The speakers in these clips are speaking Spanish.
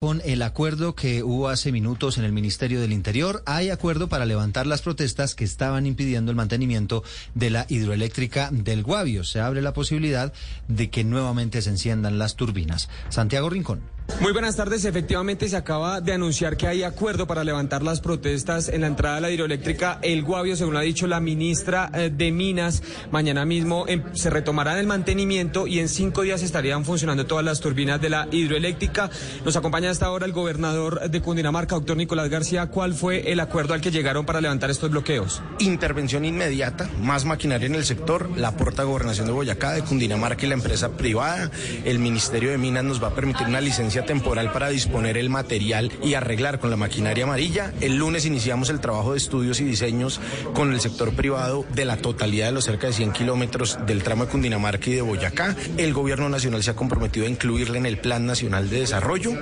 Con el acuerdo que hubo hace minutos en el Ministerio del Interior, hay acuerdo para levantar las protestas que estaban impidiendo el mantenimiento de la hidroeléctrica del Guavio. Se abre la posibilidad de que nuevamente se enciendan las turbinas. Santiago Rincón. Muy buenas tardes. Efectivamente, se acaba de anunciar que hay acuerdo para levantar las protestas en la entrada de la hidroeléctrica El Guavio, según ha dicho la ministra eh, de Minas. Mañana mismo em, se retomará el mantenimiento y en cinco días estarían funcionando todas las turbinas de la hidroeléctrica. Nos acompaña hasta ahora el gobernador de Cundinamarca, doctor Nicolás García. ¿Cuál fue el acuerdo al que llegaron para levantar estos bloqueos? Intervención inmediata, más maquinaria en el sector, la porta gobernación de Boyacá, de Cundinamarca y la empresa privada. El Ministerio de Minas nos va a permitir una licencia temporal para disponer el material y arreglar con la maquinaria amarilla. El lunes iniciamos el trabajo de estudios y diseños con el sector privado de la totalidad de los cerca de 100 kilómetros del tramo de Cundinamarca y de Boyacá. El gobierno nacional se ha comprometido a incluirle en el Plan Nacional de Desarrollo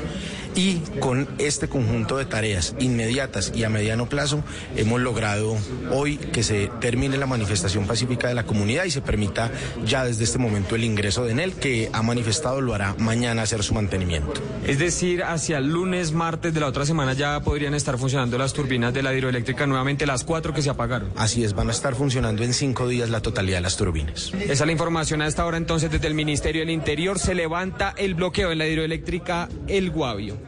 y con este conjunto de tareas inmediatas y a mediano plazo hemos logrado hoy que se termine la manifestación pacífica de la comunidad y se permita ya desde este momento el ingreso de él que ha manifestado lo hará mañana hacer su mantenimiento. Es decir, hacia el lunes, martes de la otra semana ya podrían estar funcionando las turbinas de la hidroeléctrica nuevamente, las cuatro que se apagaron. Así es, van a estar funcionando en cinco días la totalidad de las turbinas. Esa es la información a esta hora entonces desde el Ministerio del Interior. Se levanta el bloqueo en la hidroeléctrica El Guavio.